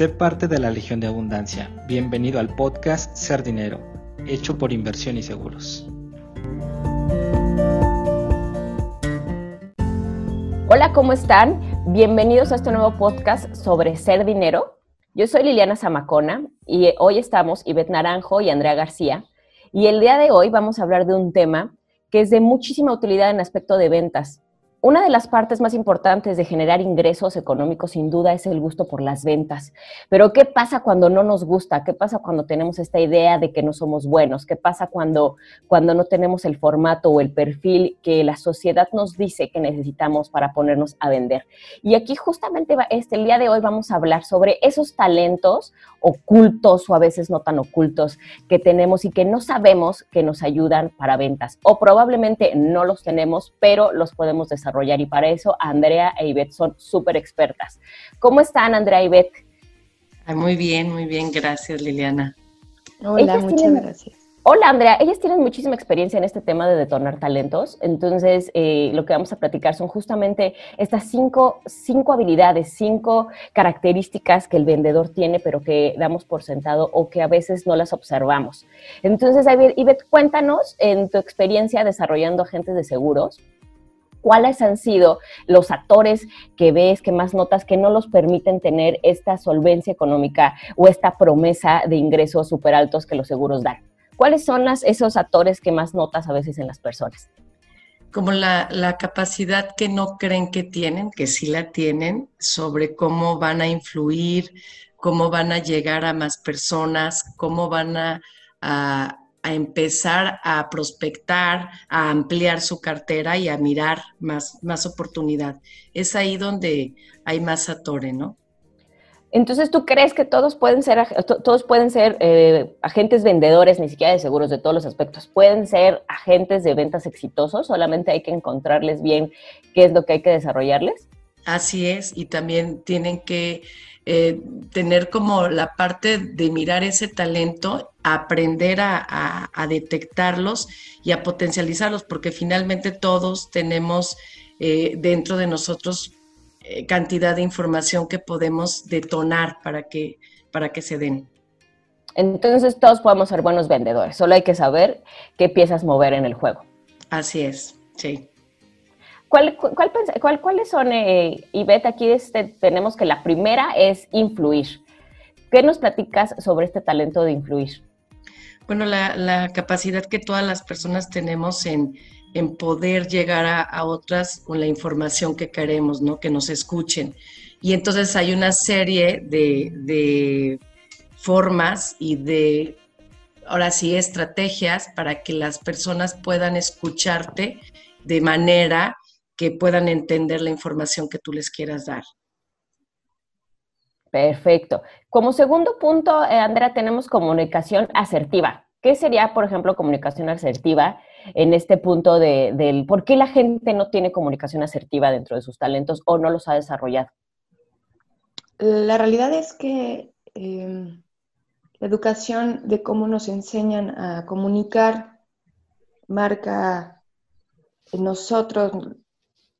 Sé parte de la Legión de Abundancia. Bienvenido al podcast Ser Dinero, hecho por inversión y seguros. Hola, ¿cómo están? Bienvenidos a este nuevo podcast sobre ser dinero. Yo soy Liliana Zamacona y hoy estamos Ivette Naranjo y Andrea García. Y el día de hoy vamos a hablar de un tema que es de muchísima utilidad en aspecto de ventas. Una de las partes más importantes de generar ingresos económicos, sin duda, es el gusto por las ventas. Pero ¿qué pasa cuando no nos gusta? ¿Qué pasa cuando tenemos esta idea de que no somos buenos? ¿Qué pasa cuando, cuando no tenemos el formato o el perfil que la sociedad nos dice que necesitamos para ponernos a vender? Y aquí justamente este, el día de hoy vamos a hablar sobre esos talentos ocultos o a veces no tan ocultos que tenemos y que no sabemos que nos ayudan para ventas. O probablemente no los tenemos, pero los podemos desarrollar y para eso Andrea e Ivette son súper expertas. ¿Cómo están Andrea y Ivette? muy bien, muy bien, gracias Liliana. Hola, muchas gracias. Hola Andrea, ellas tienen muchísima experiencia en este tema de detonar talentos, entonces eh, lo que vamos a platicar son justamente estas cinco, cinco habilidades, cinco características que el vendedor tiene pero que damos por sentado o que a veces no las observamos. Entonces, Ivette, cuéntanos en tu experiencia desarrollando agentes de seguros, ¿Cuáles han sido los actores que ves, que más notas, que no los permiten tener esta solvencia económica o esta promesa de ingresos súper altos que los seguros dan? ¿Cuáles son esos actores que más notas a veces en las personas? Como la, capacidad que no creen que tienen, que sí la tienen, sobre cómo van a influir, cómo van a llegar a más personas, cómo van a a empezar a prospectar, a ampliar su cartera y a mirar más, más oportunidad. Es ahí donde hay más atore, ¿no? Entonces, ¿tú crees que todos pueden ser, todos pueden ser eh, agentes vendedores, ni siquiera de seguros de todos los aspectos? ¿Pueden ser agentes de ventas exitosos? Solamente hay que encontrarles bien qué es lo que hay que desarrollarles. Así es, y también tienen que eh, tener como la parte de mirar ese talento, aprender a, detectarlos y a potencializarlos, porque finalmente todos tenemos eh, dentro de nosotros eh, cantidad de información que podemos detonar para que, para que se den. Entonces todos podemos ser buenos vendedores, solo hay que saber qué piezas mover en el juego. Así es, sí. ¿Cuál, cuáles son, eh? Aquí este, tenemos que la primera es influir. ¿Qué nos platicas sobre este talento de influir? Bueno, la, capacidad que todas las personas tenemos en, poder llegar a, otras con la información que queremos, ¿no? Que nos escuchen. Y entonces hay una serie de, de formas y de, ahora sí, estrategias para que las personas puedan escucharte de manera que puedan entender la información que tú les quieras dar. Perfecto. Como segundo punto, eh, Andrea, tenemos comunicación asertiva. ¿Qué sería, por ejemplo, comunicación asertiva en este punto de, del por qué la gente no tiene comunicación asertiva dentro de sus talentos o no los ha desarrollado? La realidad es que em, la educación de cómo nos enseñan a comunicar marca en nosotros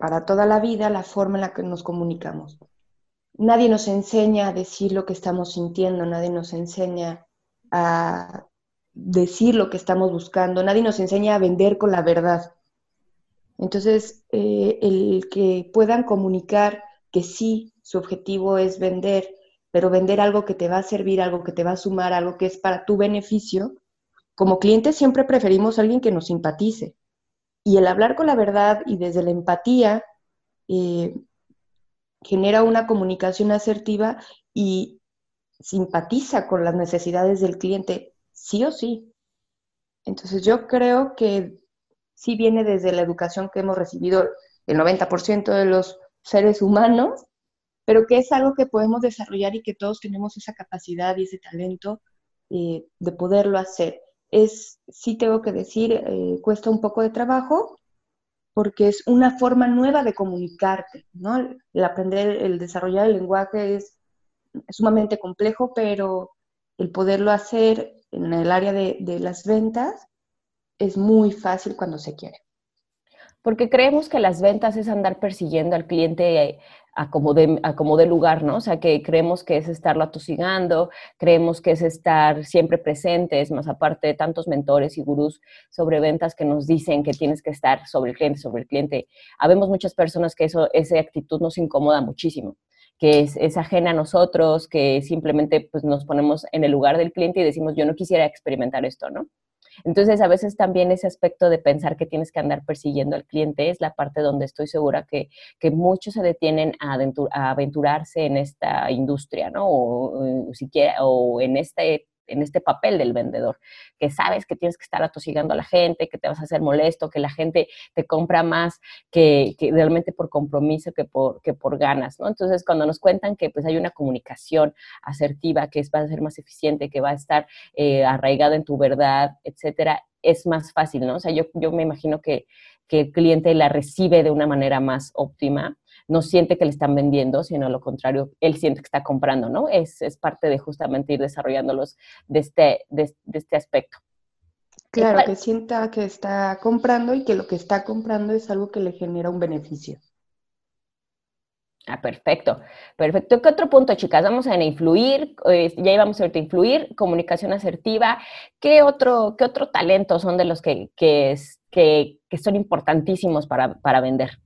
para toda la vida la forma en la que nos comunicamos. Nadie nos enseña a decir lo que estamos sintiendo, nadie nos enseña a decir lo que estamos buscando, nadie nos enseña a vender con la verdad. Entonces, eh, el que puedan comunicar que sí, su objetivo es vender, pero vender algo que te va a servir, algo que te va a sumar, algo que es para tu beneficio, como clientes siempre preferimos a alguien que nos simpatice, y el hablar con la verdad y desde la empatía eh, genera una comunicación asertiva y simpatiza con las necesidades del cliente, sí o sí. Entonces yo creo que sí viene desde la educación que hemos recibido el 90% de los seres humanos, pero que es algo que podemos desarrollar y que todos tenemos esa capacidad y ese talento eh, de poderlo hacer es, sí tengo que decir, eh, cuesta un poco de trabajo porque es una forma nueva de comunicarte, ¿no? El aprender, el desarrollar el lenguaje es, sumamente complejo, pero el poderlo hacer en el área de, las ventas es muy fácil cuando se quiere. Porque creemos que las ventas es andar persiguiendo al cliente a como, de, lugar, ¿no? O sea, que creemos que es estarlo atosigando, creemos que es estar siempre presentes, más aparte de tantos mentores y gurús sobre ventas que nos dicen que tienes que estar sobre el cliente, sobre el cliente. Habemos muchas personas que eso, esa actitud nos incomoda muchísimo que es, es, ajena a nosotros, que simplemente pues, nos ponemos en el lugar del cliente y decimos, yo no quisiera experimentar esto, ¿no? Entonces, a veces también ese aspecto de pensar que tienes que andar persiguiendo al cliente es la parte donde estoy segura que, que muchos se detienen a, aventurarse en esta industria, ¿no? O, siquiera, o en este en este papel del vendedor, que sabes que tienes que estar atosigando a la gente, que te vas a hacer molesto, que la gente te compra más que, realmente por compromiso que por, que por ganas, ¿no? Entonces, cuando nos cuentan que pues hay una comunicación asertiva, que va a ser más eficiente, que va a estar eh, arraigada en tu verdad, etcétera, es más fácil, ¿no? O sea, yo, yo me imagino que, que el cliente la recibe de una manera más óptima no siente que le están vendiendo, sino lo contrario, él siente que está comprando, ¿no? Es, parte de justamente ir desarrollándolos de este, de, este aspecto. Claro, que sienta que está comprando y que lo que está comprando es algo que le genera un beneficio. Ah, perfecto, perfecto. ¿Qué otro punto, chicas? Vamos a influir, ya íbamos a influir, comunicación asertiva. ¿Qué otro, qué otro talento son de los que, que, que, que son importantísimos para, para vender?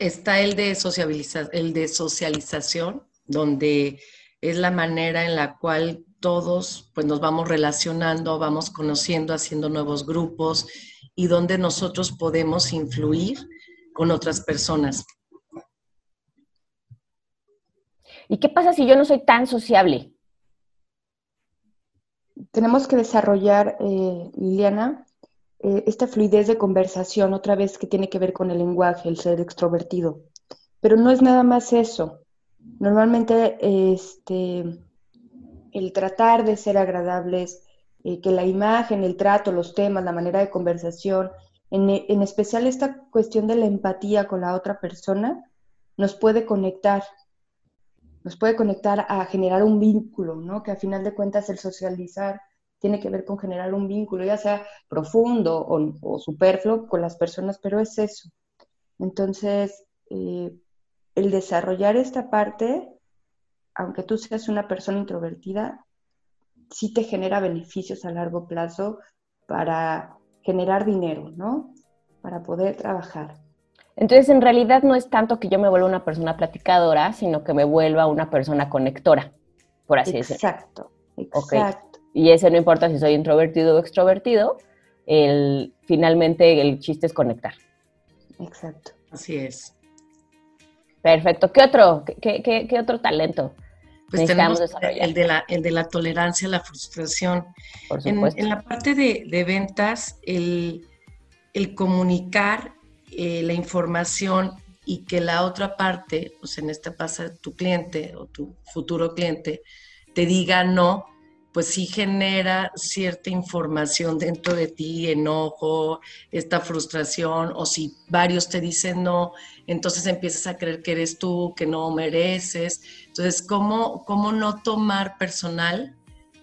Está el de, el de socialización, donde es la manera en la cual todos pues, nos vamos relacionando, vamos conociendo, haciendo nuevos grupos y donde nosotros podemos influir con otras personas. ¿Y qué pasa si yo no soy tan sociable? Tenemos que desarrollar, eh, Liliana, eh, esta fluidez de conversación, otra vez que tiene que ver con el lenguaje, el ser extrovertido. Pero no es nada más eso. Normalmente este, el tratar de ser agradables, eh, que la imagen, el trato, los temas, la manera de conversación, en, en, especial esta cuestión de la empatía con la otra persona, nos puede conectar, nos puede conectar a generar un vínculo, ¿no? Que a final de cuentas el socializar tiene que ver con generar un vínculo, ya sea profundo o, superfluo con las personas, pero es eso. Entonces, eh, el desarrollar esta parte, aunque tú seas una persona introvertida, sí te genera beneficios a largo plazo para generar dinero, ¿no? Para poder trabajar. Entonces, en realidad no es tanto que yo me vuelva una persona platicadora, sino que me vuelva una persona conectora, por así decirlo. Exacto, exacto y ese no importa si soy introvertido o extrovertido, el, finalmente el chiste es conectar. Exacto. Así es. Perfecto. ¿Qué otro, qué, qué, otro talento? Pues tenemos el de, la, el de la tolerancia a la frustración. Por supuesto. En, la parte de, ventas, el, comunicar eh, la información y que la otra parte, o sea, en este pasa tu cliente o tu futuro cliente, te diga no, pues sí genera cierta información dentro de ti, enojo, esta frustración, o si varios te dicen no, entonces empiezas a creer que eres tú, que no mereces. Entonces, ¿cómo, cómo no tomar personal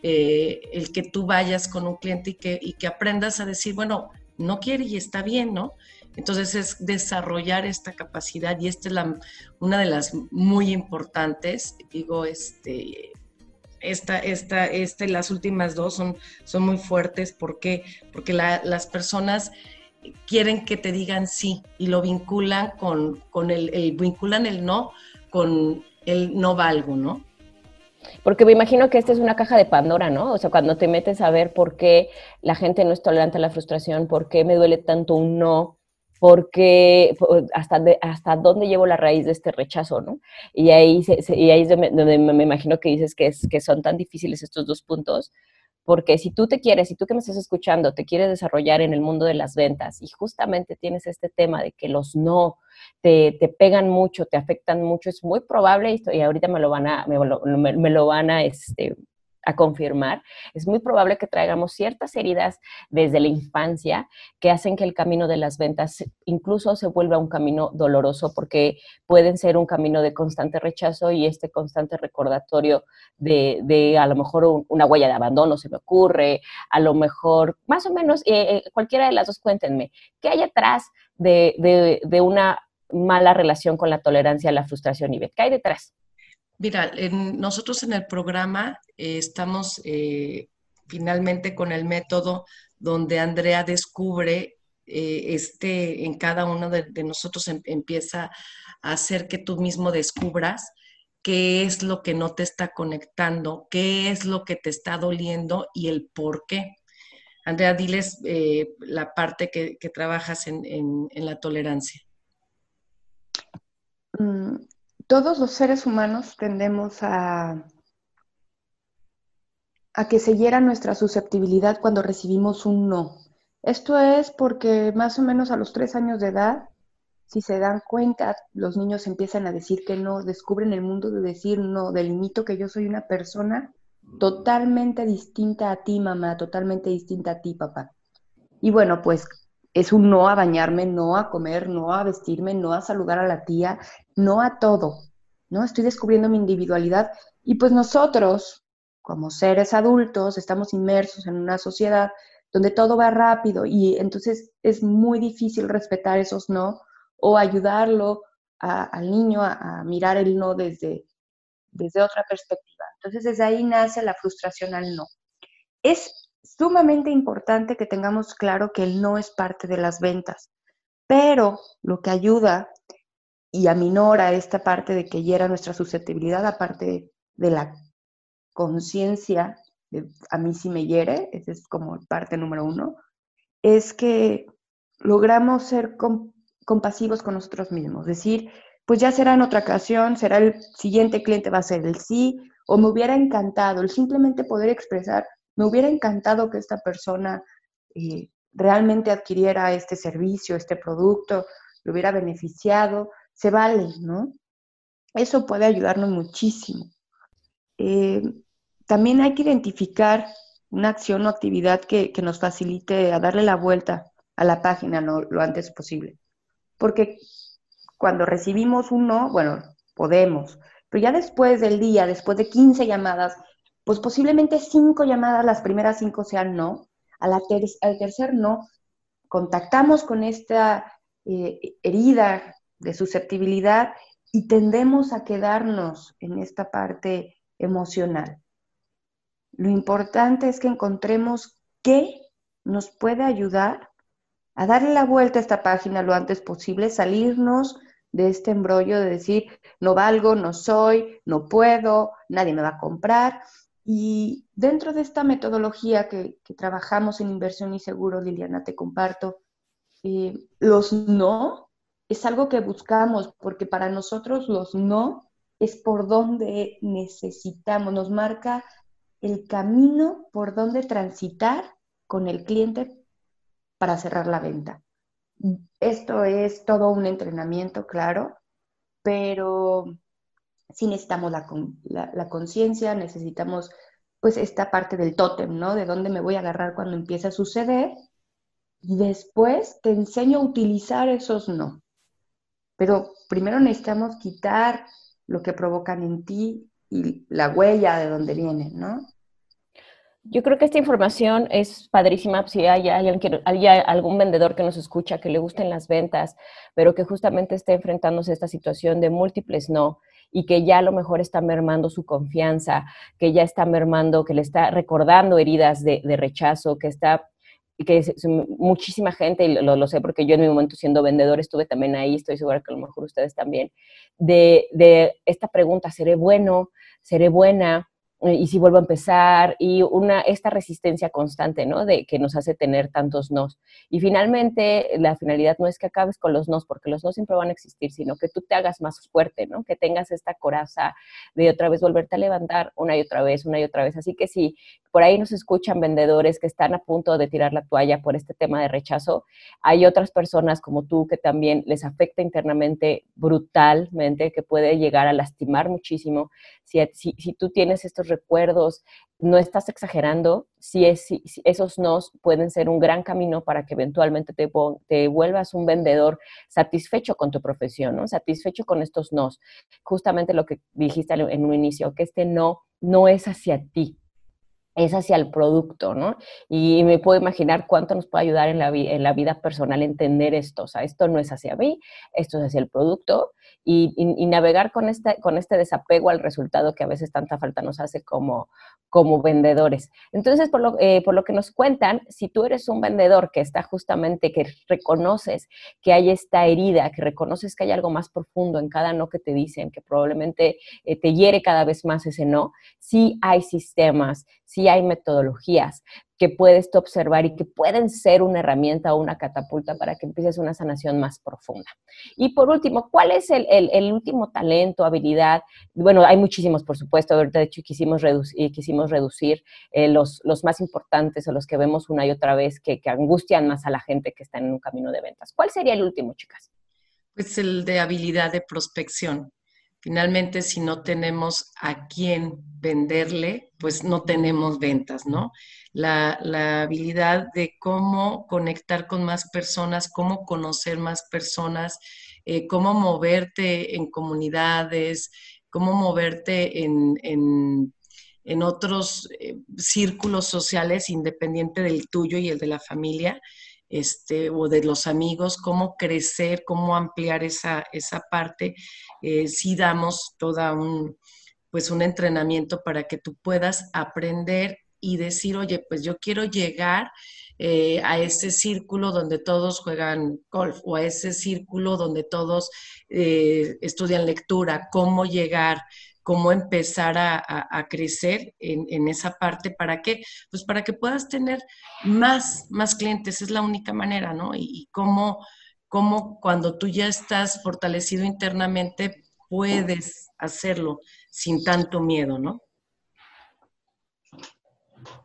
eh, el que tú vayas con un cliente y que, y que aprendas a decir, bueno, no quiere y está bien, ¿no? Entonces es desarrollar esta capacidad y esta es la, una de las muy importantes, digo, este, esta, esta, este, las últimas dos son, son muy fuertes. ¿Por qué? Porque las personas quieren que te digan sí y lo vinculan con, con el, vinculan el no con el no valgo, ¿no? Porque me imagino que esta es una caja de Pandora, ¿no? O sea, cuando te metes a ver por qué la gente no es tolerante a la frustración, por qué me duele tanto un no, porque hasta, hasta dónde llevo la raíz de este rechazo, ¿no? Y ahí, y ahí es donde me, imagino que dices que, es, que son tan difíciles estos dos puntos, porque si tú te quieres, si tú que me estás escuchando, te quieres desarrollar en el mundo de las ventas y justamente tienes este tema de que los no te, te pegan mucho, te afectan mucho, es muy probable, y, ahorita me lo van a, me lo, me lo van a, este, a confirmar, es muy probable que traigamos ciertas heridas desde la infancia que hacen que el camino de las ventas incluso se vuelva un camino doloroso porque pueden ser un camino de constante rechazo y este constante recordatorio de, de a lo mejor una huella de abandono se me ocurre, a lo mejor, más o menos, eh, eh, cualquiera de las dos, cuéntenme, ¿qué hay atrás de, de, de una mala relación con la tolerancia a la frustración, y ¿Qué hay detrás? Mira, nosotros en el programa eh, estamos eh, finalmente con el método donde Andrea descubre eh, este, en cada uno de, nosotros em, empieza a hacer que tú mismo descubras qué es lo que no te está conectando, qué es lo que te está doliendo y el por qué. Andrea, diles la parte que, trabajas en, en, la tolerancia. Todos los seres humanos tendemos a, a que se hiera nuestra susceptibilidad cuando recibimos un no. Esto es porque más o menos a los tres años de edad, si se dan cuenta, los niños empiezan a decir que no, descubren el mundo de decir no, delimito que yo soy una persona totalmente distinta a ti, mamá, totalmente distinta a ti, papá. Y bueno, pues es un no a bañarme, no a comer, no a vestirme, no a saludar a la tía, no a todo, ¿no? Estoy descubriendo mi individualidad y pues nosotros, como seres adultos, estamos inmersos en una sociedad donde todo va rápido y entonces es muy difícil respetar esos no o ayudarlo al niño a, mirar el no desde, desde otra perspectiva. Entonces desde ahí nace la frustración al no. Es sumamente importante que tengamos claro que el no es parte de las ventas, pero lo que ayuda y aminora esta parte de que hiera nuestra susceptibilidad, aparte de la conciencia, a mí sí me hiere, esa es como parte número uno, es que logramos ser compasivos con nosotros mismos, decir, pues ya será en otra ocasión, será el siguiente cliente, va a ser el sí, o me hubiera encantado, el simplemente poder expresar, me hubiera encantado que esta persona eh, realmente adquiriera este servicio, este producto, lo hubiera beneficiado, se vale, ¿no? Eso puede ayudarnos muchísimo. Eh, también hay que identificar una acción o actividad que, nos facilite a darle la vuelta a la página lo antes posible. Porque cuando recibimos un no, bueno, podemos, pero ya después del día, después de 15 llamadas, pues posiblemente cinco llamadas, las primeras cinco sean no, al tercer no, contactamos con esta eh, herida de susceptibilidad y tendemos a quedarnos en esta parte emocional. Lo importante es que encontremos qué nos puede ayudar a darle la vuelta a esta página lo antes posible, salirnos de este embrollo de decir, no valgo, no soy, no puedo, nadie me va a comprar. Y dentro de esta metodología que, trabajamos en inversión y seguro, Liliana, te comparto, eh, los no es algo que buscamos, porque para nosotros los no es por donde necesitamos, nos marca el camino por donde transitar con el cliente para cerrar la venta. Esto es todo un entrenamiento, claro, pero sí necesitamos la, conciencia, necesitamos pues esta parte del tótem, ¿no? De dónde me voy a agarrar cuando empiece a suceder. Y después te enseño a utilizar esos no. Pero primero necesitamos quitar lo que provocan en ti y la huella de donde vienen, ¿no? Yo creo que esta información es padrísima si hay, algún vendedor que nos escucha que le gusten las ventas, pero que justamente esté enfrentándose a esta situación de múltiples no y que ya a lo mejor está mermando su confianza, que ya está mermando, que le está recordando heridas de, rechazo, que está que muchísima gente, y lo, lo, sé porque yo en mi momento siendo vendedor estuve también ahí, estoy segura que a lo mejor ustedes también, de, de esta pregunta, ¿seré bueno? ¿Seré buena? Eh, y si vuelvo a empezar, y una, esta resistencia constante, ¿no? De que nos hace tener tantos nos. Y finalmente, la finalidad no es que acabes con los nos, porque los nos siempre van a existir, sino que tú te hagas más fuerte, ¿no? Que tengas esta coraza de otra vez volverte a levantar una y otra vez, una y otra vez. Así que si por ahí nos escuchan vendedores que están a punto de tirar la toalla por este tema de rechazo. Hay otras personas como tú que también les afecta internamente brutalmente, que puede llegar a lastimar muchísimo. Si, si, tú tienes estos recuerdos, no estás exagerando, si, es, esos nos pueden ser un gran camino para que eventualmente te, te vuelvas un vendedor satisfecho con tu profesión, ¿no? satisfecho con estos nos. Justamente lo que dijiste en un inicio, que este no no es hacia ti, es hacia el producto, ¿no? Y me puedo imaginar cuánto nos puede ayudar en la, vida personal entender esto. O sea, esto no es hacia mí, esto es hacia el producto y, navegar con este, con este desapego al resultado que a veces tanta falta nos hace como, como vendedores. Entonces, por lo, eh, por lo que nos cuentan, si tú eres un vendedor que está justamente, que reconoces que hay esta herida, que reconoces que hay algo más profundo en cada no que te dicen, que probablemente eh, te hiere cada vez más ese no, sí hay sistemas, sí hay metodologías, que puedes observar y que pueden ser una herramienta o una catapulta para que empieces una sanación más profunda. Y por último, ¿cuál es el, último talento, habilidad? Bueno, hay muchísimos, por supuesto, de hecho quisimos reducir, quisimos reducir eh, los, más importantes o los que vemos una y otra vez que angustian más a la gente que está en un camino de ventas. ¿Cuál sería el último, chicas? Pues el de habilidad de prospección. Finalmente, si no tenemos a quién venderle, pues no tenemos ventas, ¿no? La, habilidad de cómo conectar con más personas, cómo conocer más personas, eh, cómo moverte en comunidades, cómo moverte en, otros eh, círculos sociales independiente del tuyo y el de la familia. Este, o de los amigos, cómo crecer, cómo ampliar esa, esa parte. Eh, si damos toda un, pues un entrenamiento para que tú puedas aprender y decir, oye, pues yo quiero llegar eh, a ese círculo donde todos juegan golf o a ese círculo donde todos eh, estudian lectura, cómo llegar, cómo empezar a, crecer en, esa parte. ¿Para qué? Pues para que puedas tener más, más clientes, es la única manera, ¿no? Y, cómo, cómo cuando tú ya estás fortalecido internamente puedes hacerlo sin tanto miedo, ¿no?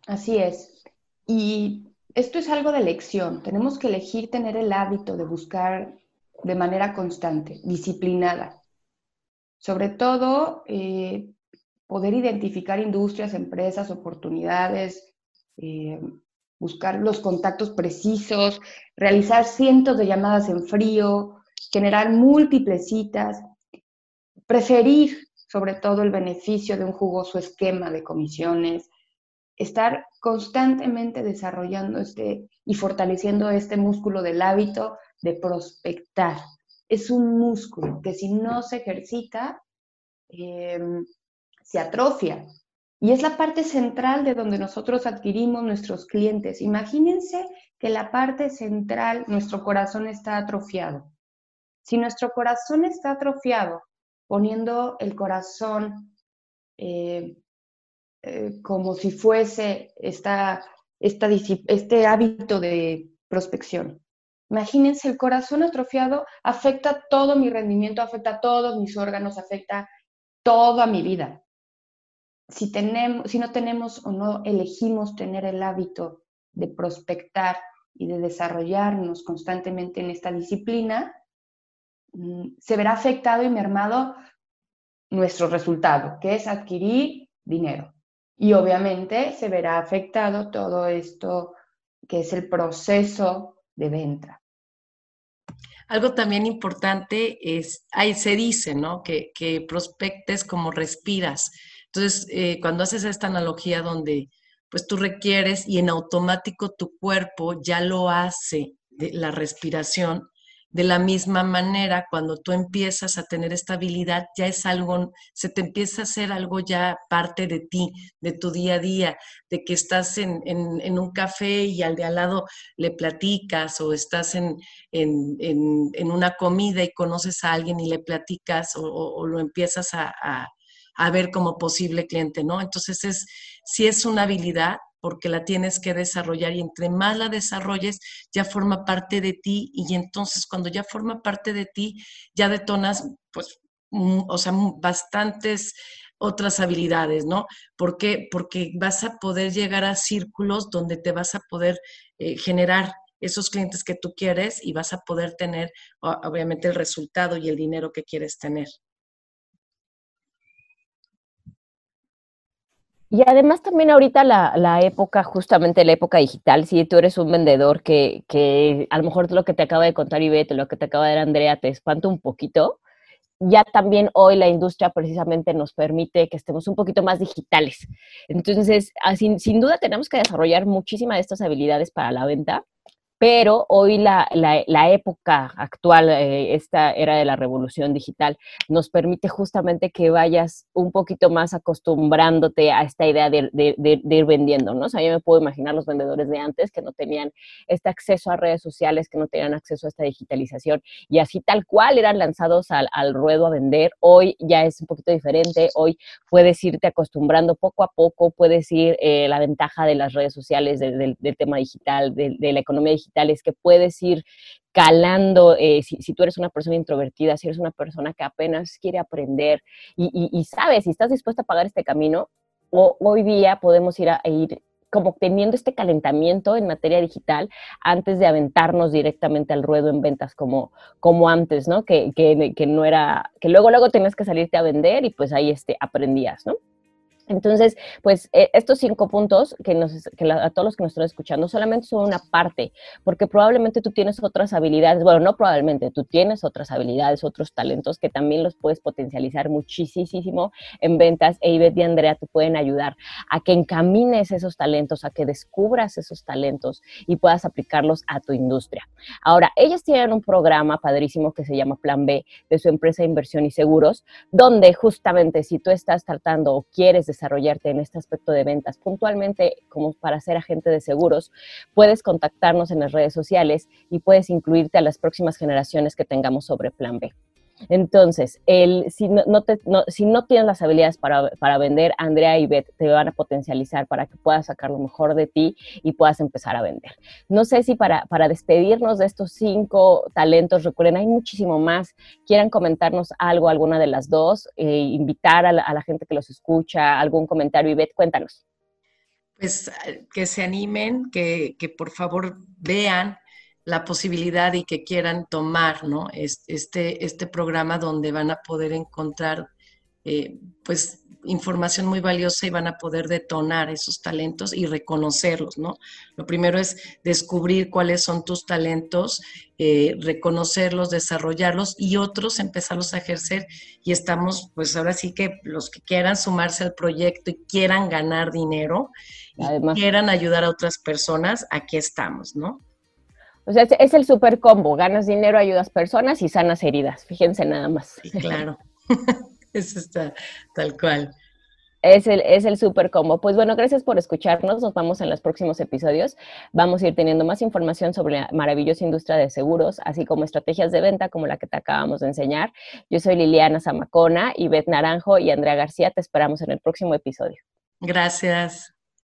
Así es. Y esto es algo de elección. Tenemos que elegir tener el hábito de buscar de manera constante, disciplinada. Sobre todo, eh, poder identificar industrias, empresas, oportunidades, eh, buscar los contactos precisos, realizar cientos de llamadas en frío, generar múltiples citas, preferir sobre todo el beneficio de un jugoso esquema de comisiones, estar constantemente desarrollando este y fortaleciendo este músculo del hábito de prospectar es un músculo que si no se ejercita, em, se atrofia. Y es la parte central de donde nosotros adquirimos nuestros clientes. Imagínense que la parte central, nuestro corazón está atrofiado. Si nuestro corazón está atrofiado, poniendo el corazón eh, eh, como si fuese esta, este hábito de prospección, Imagínense, el corazón atrofiado afecta todo mi rendimiento, afecta todos mis órganos, afecta toda mi vida. Si, tenemos, si no tenemos o no elegimos tener el hábito de prospectar y de desarrollarnos constantemente en esta disciplina, mm, se verá afectado y mermado nuestro resultado, que es adquirir dinero. Y obviamente se verá afectado todo esto que es el proceso de venta. Algo también importante es, ahí se dice, ¿no? Que, prospectes como respiras. Entonces, eh, cuando haces esta analogía donde pues tú requieres y en automático tu cuerpo ya lo hace, de la respiración, de la misma manera, cuando tú empiezas a tener estabilidad, ya es algo, se te empieza a hacer algo ya parte de ti, de tu día a día, de que estás en, un café y al de al lado le platicas o estás en, una comida y conoces a alguien y le platicas o, lo empiezas a, a, ver como posible cliente, ¿no? Entonces, es, si es una habilidad, porque la tienes que desarrollar y entre más la desarrolles, ya forma parte de ti y entonces cuando ya forma parte de ti, ya detonas, pues, o sea, bastantes otras habilidades, ¿no? ¿Por qué? Porque vas a poder llegar a círculos donde te vas a poder eh, generar esos clientes que tú quieres y vas a poder tener, obviamente, el resultado y el dinero que quieres tener. Y además también ahorita la, época, justamente la época digital, si tú eres un vendedor que, que a lo mejor lo que te acaba de contar Ivette, lo que te acaba de dar Andrea, te espanta un poquito, ya también hoy la industria precisamente nos permite que estemos un poquito más digitales. Entonces, sin, sin duda tenemos que desarrollar muchísimas de estas habilidades para la venta pero hoy la, la, época actual, eh, esta era de la revolución digital, nos permite justamente que vayas un poquito más acostumbrándote a esta idea de, ir vendiendo, ¿no? O sea, yo me puedo imaginar los vendedores de antes que no tenían este acceso a redes sociales, que no tenían acceso a esta digitalización y así tal cual eran lanzados al, ruedo a vender. Hoy ya es un poquito diferente, hoy puedes irte acostumbrando poco a poco, puedes ir eh, la ventaja de las redes sociales, del tema digital, de la economía digital es que puedes ir calando, eh, si, tú eres una persona introvertida, si eres una persona que apenas quiere aprender y, sabes, si estás dispuesta a pagar este camino, hoy día podemos ir a, ir como teniendo este calentamiento en materia digital antes de aventarnos directamente al ruedo en ventas como, como antes, ¿no? Que, que, que no era, que luego luego tenías que salirte a vender y pues ahí este, aprendías, ¿no? Entonces, pues eh, estos cinco puntos que, nos, que a todos los que nos están escuchando solamente son una parte, porque probablemente tú tienes otras habilidades, bueno, no probablemente, tú tienes otras habilidades, otros talentos que también los puedes potencializar muchísimo en ventas e Ivette y Andrea te pueden ayudar a que encamines esos talentos, a que descubras esos talentos y puedas aplicarlos a tu industria. Ahora, ellas tienen un programa padrísimo que se llama Plan B de su empresa de inversión y seguros, donde justamente si tú estás tratando o quieres desarrollarte en este aspecto de ventas puntualmente como para ser agente de seguros, puedes contactarnos en las redes sociales y puedes incluirte a las próximas generaciones que tengamos sobre Plan B. Entonces, el, si, no, si no tienes las habilidades para, para, vender, Andrea y Beth te van a potencializar para que puedas sacar lo mejor de ti y puedas empezar a vender. No sé si para, para despedirnos de estos cinco talentos, recuerden, hay muchísimo más, quieran comentarnos algo, alguna de las dos, eh, invitar a la, gente que los escucha, algún comentario. Y Beth, cuéntanos. Pues que se animen, que, que por favor vean la posibilidad y que quieran tomar ¿no? este, este programa donde van a poder encontrar eh, pues información muy valiosa y van a poder detonar esos talentos y reconocerlos, ¿no? Lo primero es descubrir cuáles son tus talentos, eh, reconocerlos, desarrollarlos y otros empezarlos a ejercer y estamos, pues ahora sí que los que quieran sumarse al proyecto y quieran ganar dinero y quieran ayudar a otras personas, aquí estamos, ¿no? O sea, es, el super combo, ganas dinero, ayudas personas y sanas heridas, fíjense nada más. Sí, claro, eso está tal cual. Es el, es el super combo. Pues bueno, gracias por escucharnos. Nos vamos en los próximos episodios. Vamos a ir teniendo más información sobre la maravillosa industria de seguros, así como estrategias de venta como la que te acabamos de enseñar. Yo soy Liliana Zamacona, Beth Naranjo y Andrea García. Te esperamos en el próximo episodio. Gracias.